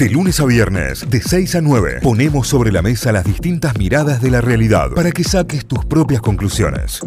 De lunes a viernes, de 6 a 9, ponemos sobre la mesa las distintas miradas de la realidad para que saques tus propias conclusiones.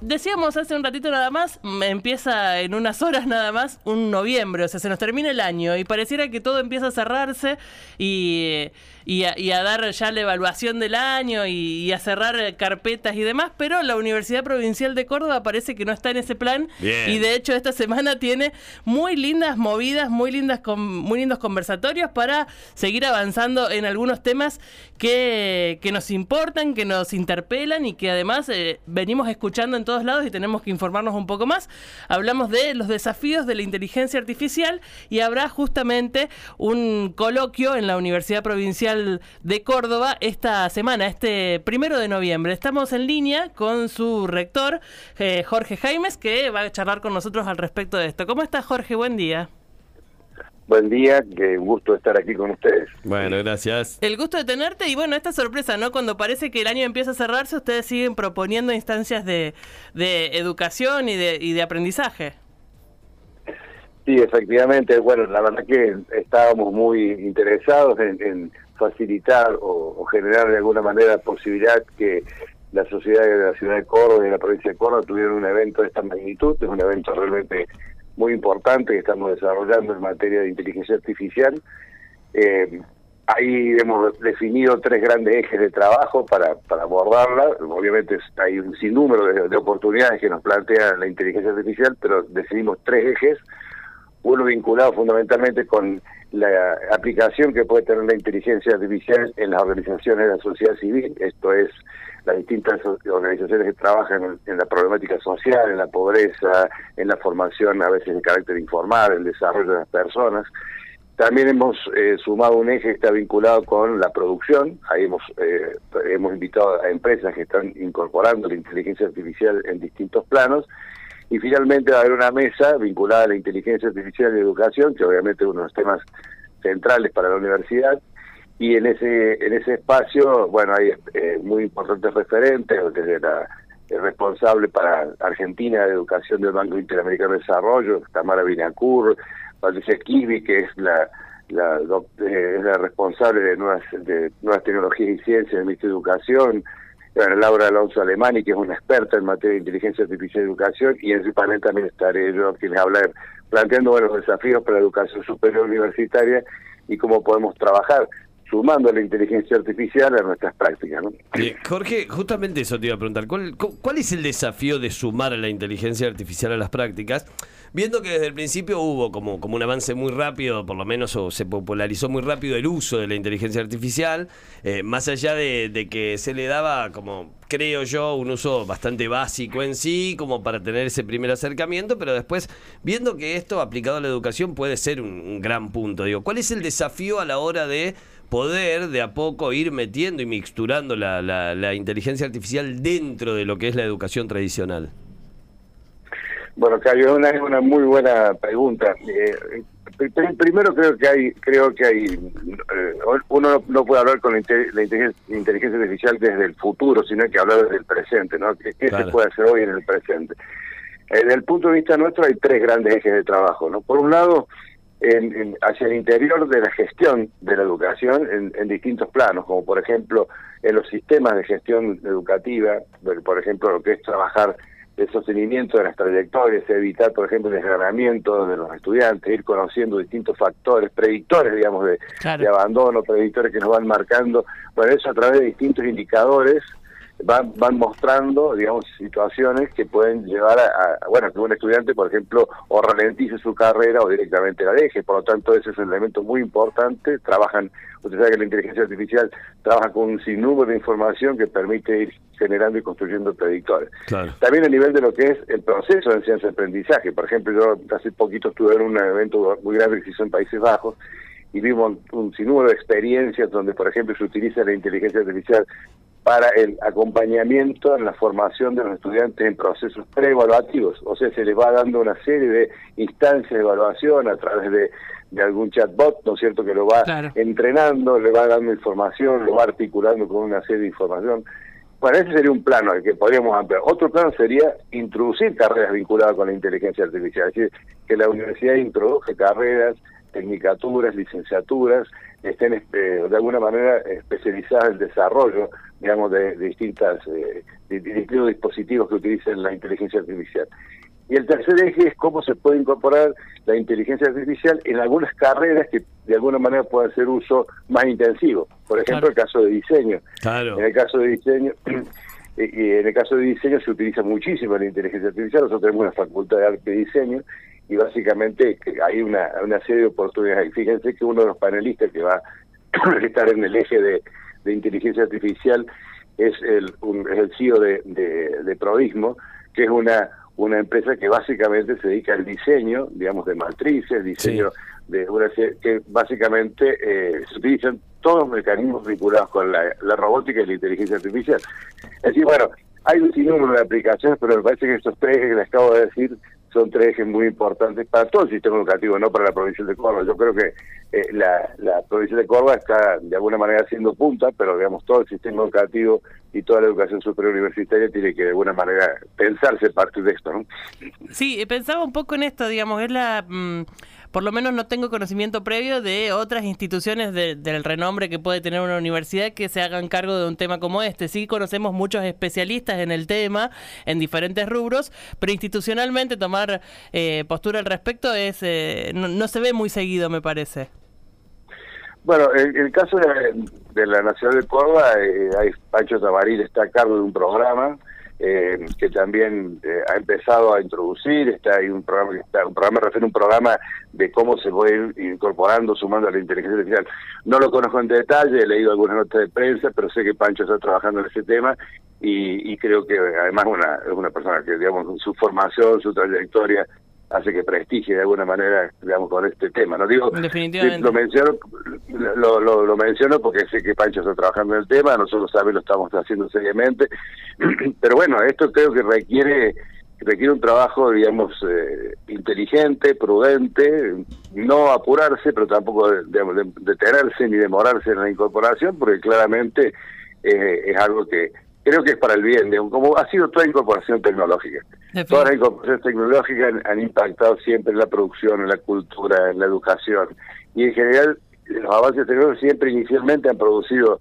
Decíamos hace un ratito nada más, empieza en unas horas nada más un noviembre, o sea, se nos termina el año y pareciera que todo empieza a cerrarse y y a, dar ya la evaluación del año y, a cerrar carpetas y demás, pero la Universidad Provincial de Córdoba parece que no está en ese plan y de hecho esta semana tiene muy lindas movidas, muy lindas muy lindos conversatorios para seguir avanzando en algunos temas que, que nos importan, que nos interpelan y que además eh, venimos escuchando en todos lados y tenemos que informarnos un poco más. Hablamos de los desafíos de la inteligencia artificial y habrá justamente un coloquio en la Universidad Provincial de Córdoba esta semana, este primero de noviembre. Estamos en línea con su rector, eh, Jorge Jaimes, que va a charlar con nosotros al respecto de esto. ¿Cómo está Jorge? Buen día. Buen día, qué gusto estar aquí con ustedes. Bueno, gracias. El gusto de tenerte y bueno, esta sorpresa, ¿no? Cuando parece que el año empieza a cerrarse, ustedes siguen proponiendo instancias de, educación y de, y de aprendizaje. Sí, efectivamente. Bueno, la verdad que estábamos muy interesados en, facilitar o, generar de alguna manera posibilidad que la sociedad de la ciudad de Córdoba y de la provincia de Córdoba tuvieran un evento de esta magnitud. Es un evento realmente muy importante que estamos desarrollando en materia de inteligencia artificial. Eh, ahí hemos definido tres grandes ejes de trabajo para, para abordarla. Obviamente hay un sinnúmero de oportunidades que nos plantea la inteligencia artificial, pero decidimos tres ejes uno vinculado fundamentalmente con la aplicación que puede tener la inteligencia artificial en las organizaciones de la sociedad civil, esto es las distintas organizaciones que trabajan en, la problemática social, en la pobreza, en la formación a veces de carácter informal, el desarrollo de las personas. También hemos eh, sumado un eje que está vinculado con la producción. Ahí hemos, eh, hemos invitado a empresas que están incorporando la inteligencia artificial en distintos planos y finalmente va a haber una mesa vinculada a la inteligencia artificial y educación, que obviamente es uno de los temas centrales para la universidad. Y en ese en ese espacio, bueno, hay eh, muy importantes referentes, desde la el responsable para Argentina de Educación del Banco Interamericano de Desarrollo, Tamara Binacur, Patricia Kivi, que es la la, eh, la responsable de nuevas de nuevas tecnologías y ciencias del Ministerio de Educación, bueno, Laura Alonso Alemani, que es una experta en materia de inteligencia artificial y educación, y en su panel también estaré yo, quien hablar, planteando bueno, los desafíos para la educación superior universitaria y cómo podemos trabajar sumando la inteligencia artificial a nuestras prácticas. ¿no? Jorge, justamente eso te iba a preguntar. ¿Cuál, ¿Cuál es el desafío de sumar la inteligencia artificial a las prácticas? Viendo que desde el principio hubo como, como un avance muy rápido, por lo menos o se popularizó muy rápido el uso de la inteligencia artificial, eh, más allá de, que se le daba como, creo yo, un uso bastante básico en sí, como para tener ese primer acercamiento, pero después, viendo que esto aplicado a la educación puede ser un, gran punto, digo, ¿cuál es el desafío a la hora de poder de a poco ir metiendo y mixturando la, la inteligencia artificial dentro de lo que es la educación tradicional? Bueno, Cayo, una, es una muy buena pregunta. Eh, primero creo que hay, creo que hay, eh, uno no puede hablar con la, inteligencia, artificial desde el futuro, sino que hablar desde el presente, ¿no? ¿Qué, se puede hacer hoy en el presente? Desde el punto de vista nuestro hay tres grandes ejes de trabajo, ¿no? Por un lado, en, hacia el interior de la gestión de la educación en, en, distintos planos, como por ejemplo en los sistemas de gestión educativa, por ejemplo lo que es trabajar el sostenimiento de las trayectorias, evitar, por ejemplo, el desgranamiento de los estudiantes, ir conociendo distintos factores, predictores, digamos, de, de abandono, predictores que nos van marcando, bueno, eso a través de distintos indicadores van, van mostrando, digamos, situaciones que pueden llevar a, bueno, que un estudiante, por ejemplo, o ralentice su carrera o directamente la deje. Por lo tanto, ese es un elemento muy importante. Trabajan, usted sabe que la inteligencia artificial trabaja con un sinnúmero de información que permite ir generando y construyendo predictores. También a nivel de lo que es el proceso de enseñanza-aprendizaje. Por ejemplo, yo hace poquito estuve en un evento muy grande que se hizo en Países Bajos y vimos un sinnúmero de experiencias donde, por ejemplo, se utiliza la inteligencia artificial para el acompañamiento en la formación de los estudiantes en procesos preevaluativos. O sea, se les va dando una serie de instancias de evaluación a través de, de algún chatbot, ¿no es cierto?, que lo va entrenando, le va dando información, lo va articulando con una serie de información. Bueno, ese sería un plano al que podríamos ampliar. Otro plano sería introducir carreras vinculadas con la inteligencia artificial, es decir, que la universidad introduzca carreras tecnicaturas, licenciaturas, estén este, de alguna manera especializadas en desarrollo, digamos, de, distintas eh, distintos dispositivos que utilicen la inteligencia artificial. Y el tercer eje es cómo se puede incorporar la inteligencia artificial en algunas carreras que de alguna manera puedan ser uso más intensivo. Por ejemplo, el caso de diseño. En el caso de diseño, y en el caso de diseño se utiliza muchísimo la inteligencia artificial. Nosotros tenemos una facultad de arte y diseño y básicamente hay una, una serie de oportunidades. Fíjense que uno de los panelistas que va a estar en el eje de, inteligencia artificial es el, es el CEO de, de, de Prodismo, que es una una empresa que básicamente se dedica al diseño, digamos, de matrices, diseño de una que básicamente eh, se utilizan todos los mecanismos vinculados con la, robótica y la inteligencia artificial. Es decir, bueno, hay un sinnúmero de aplicaciones, pero me parece que estos tres que les acabo de decir son tres ejes muy importantes para todo el sistema educativo, no para la provincia de Córdoba. Yo creo que eh, la, la provincia de Córdoba está de alguna manera haciendo punta, pero digamos todo el sistema educativo y toda la educación superior universitaria tiene que de alguna manera pensarse parte de esto, ¿no? Sí, pensaba un poco en esto, digamos, es la... Mm, por lo menos no tengo conocimiento previo de otras instituciones del renombre que puede tener una universidad que se hagan cargo de un tema como este. Sí conocemos muchos especialistas en el tema, en diferentes rubros, pero institucionalmente tomar eh, postura al respecto es eh, no, se ve muy seguido, me parece. Bueno, el, el caso de, la Nacional de Córdoba, eh, Pancho Tabaril está a cargo de un programa eh, que también eh, ha empezado a introducir, está hay un programa que está, un programa refiere a un programa de cómo se puede ir incorporando, sumando a la inteligencia artificial. No lo conozco en detalle, he leído algunas notas de prensa, pero sé que Pancho está trabajando en ese tema y, y creo que además una, es una persona que, digamos, su formación, su trayectoria hace que prestigie de alguna manera, digamos, con este tema. No digo, lo menciono, lo, lo, menciono porque sé que Pancho está trabajando en el tema, nosotros también lo estamos haciendo seriamente, pero bueno, esto creo que requiere requiere un trabajo, digamos, eh, inteligente, prudente, no apurarse, pero tampoco digamos, detenerse ni demorarse en la incorporación, porque claramente eh, es algo que creo que es para el bien, como ha sido toda incorporación tecnológica. Todas las incorporaciones tecnológicas han, impactado siempre en la producción, en la cultura, en la educación. Y en general, los avances tecnológicos siempre inicialmente han producido,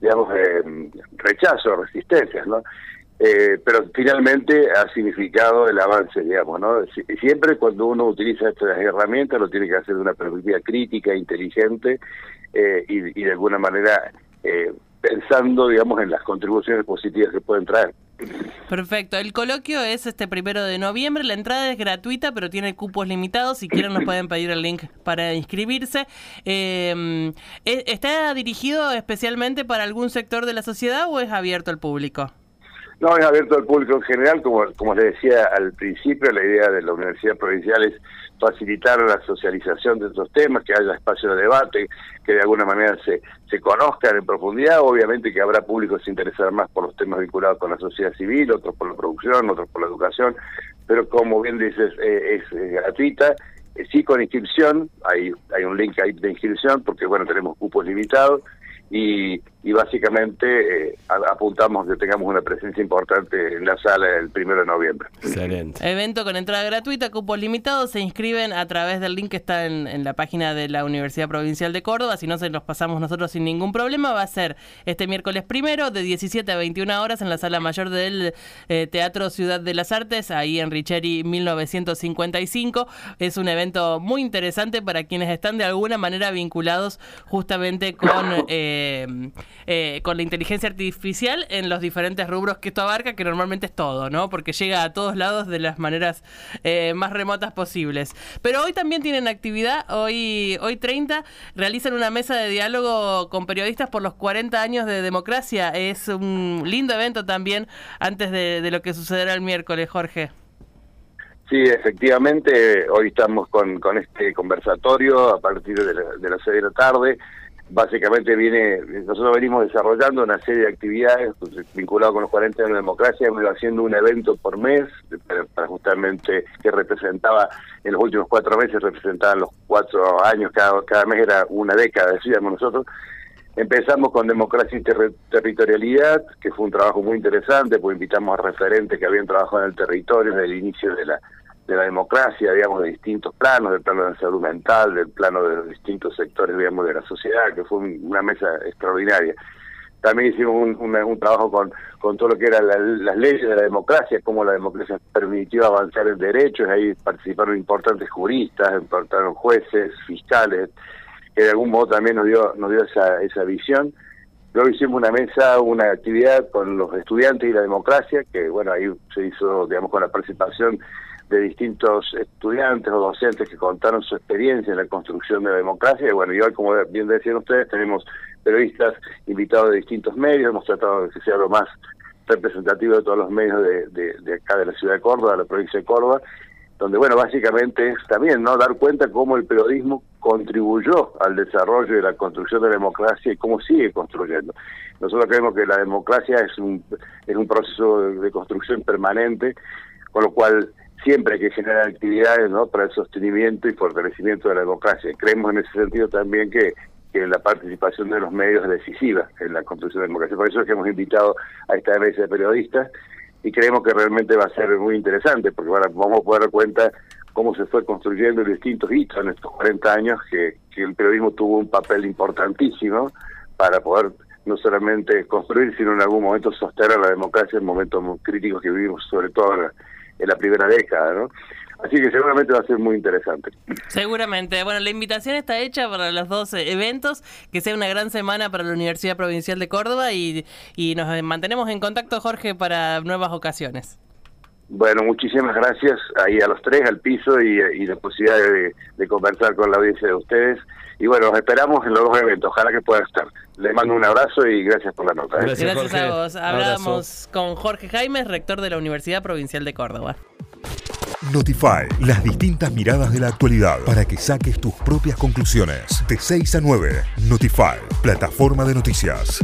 digamos, eh, rechazo, resistencias, ¿no? Eh, pero finalmente ha significado el avance, digamos, ¿no? Siempre cuando uno utiliza estas herramientas lo tiene que hacer de una perspectiva crítica, inteligente eh, y, y, de alguna manera eh, pensando, digamos, en las contribuciones positivas que pueden traer. Perfecto. El coloquio es este primero de noviembre. La entrada es gratuita, pero tiene cupos limitados. Si quieren, nos pueden pedir el link para inscribirse. Em, ¿e-, ¿Está dirigido especialmente para algún sector de la sociedad o es abierto al público? No, es abierto al público en general. Como, como les decía al principio, la idea de la Universidad Provincial es facilitar la socialización de estos temas, que haya espacio de debate, que de alguna manera se, se conozcan en profundidad. Obviamente que habrá público que se interesará más por los temas vinculados con la sociedad civil, otros por la producción, otros por la educación, pero como bien dices, eh, es gratuita. Eh, sí con inscripción, hay, hay un link ahí de inscripción porque bueno, tenemos cupos limitados y, y básicamente eh, apuntamos que tengamos una presencia importante en la sala el primero de noviembre. Excelente. Evento con entrada gratuita, cupos limitados, se inscriben a través del link que está en, la página de la Universidad Provincial de Córdoba, si no se los pasamos nosotros sin ningún problema, va a ser este miércoles primero de 17 a 21 horas en la sala mayor del eh, Teatro Ciudad de las Artes, ahí en Richeri 1955. Es un evento muy interesante para quienes están de alguna manera vinculados justamente con... Eh, eh, con la inteligencia artificial en los diferentes rubros que esto abarca, que normalmente es todo, ¿no? Porque llega a todos lados de las maneras eh, más remotas posibles. Pero hoy también tienen actividad, hoy, hoy 30, realizan una mesa de diálogo con periodistas por los 40 años de democracia. Es un lindo evento también antes de, lo que sucederá el miércoles, Jorge. Sí, efectivamente, hoy estamos con, con este conversatorio a partir de, de las 6 de la tarde básicamente viene, nosotros venimos desarrollando una serie de actividades pues, vinculadas con los 40 años de democracia, hemos ido haciendo un evento por mes, para, justamente que representaba, en los últimos cuatro meses representaban los cuatro años, cada, cada mes era una década, decíamos nosotros. Empezamos con democracia y territorialidad, que fue un trabajo muy interesante, pues invitamos a referentes que habían trabajado en el territorio desde el inicio de la de la democracia, digamos, de distintos planos, del plano de la salud mental, del plano de los distintos sectores, digamos, de la sociedad, que fue una mesa extraordinaria. También hicimos un, un, trabajo con, con todo lo que eran las leyes de la democracia, cómo la democracia permitió avanzar en derechos, ahí participaron importantes juristas, participaron jueces, fiscales, que de algún modo también nos dio, nos dio esa, esa visión. Luego hicimos una mesa, una actividad con los estudiantes y la democracia, que bueno, ahí se hizo, digamos, con la participación de distintos estudiantes o docentes que contaron su experiencia en la construcción de la democracia. Y bueno, igual como bien decían ustedes, tenemos periodistas invitados de distintos medios, hemos tratado de que sea lo más representativo de todos los medios de, de, acá de la ciudad de Córdoba, de la provincia de Córdoba, donde bueno, básicamente es también no dar cuenta cómo el periodismo contribuyó al desarrollo y la construcción de la democracia y cómo sigue construyendo. Nosotros creemos que la democracia es un, es un proceso de construcción permanente, con lo cual siempre hay que generar actividades ¿no? para el sostenimiento y fortalecimiento de la democracia. Creemos en ese sentido también que, que la participación de los medios es decisiva en la construcción de la democracia. Por eso es que hemos invitado a esta mesa de periodistas y creemos que realmente va a ser muy interesante porque vamos a poder dar cuenta cómo se fue construyendo distintos hitos en estos 40 años que, que el periodismo tuvo un papel importantísimo para poder no solamente construir, sino en algún momento sostener la democracia en momentos muy críticos que vivimos, sobre todo en la primera década, ¿no? Así que seguramente va a ser muy interesante. Seguramente. Bueno, la invitación está hecha para los dos eventos, que sea una gran semana para la Universidad Provincial de Córdoba y, y nos mantenemos en contacto, Jorge, para nuevas ocasiones. Bueno, muchísimas gracias ahí a los tres, al piso y, la posibilidad de, conversar con la audiencia de ustedes. Y bueno, los esperamos en los dos eventos, ojalá que puedan estar. Les mando un abrazo y gracias por la nota. ¿eh? Gracias, a vos. Hablamos con Jorge Jaimes, rector de la Universidad Provincial de Córdoba. Notify, las distintas miradas de la actualidad para que saques tus propias conclusiones. De 6 a 9, Notify, plataforma de noticias.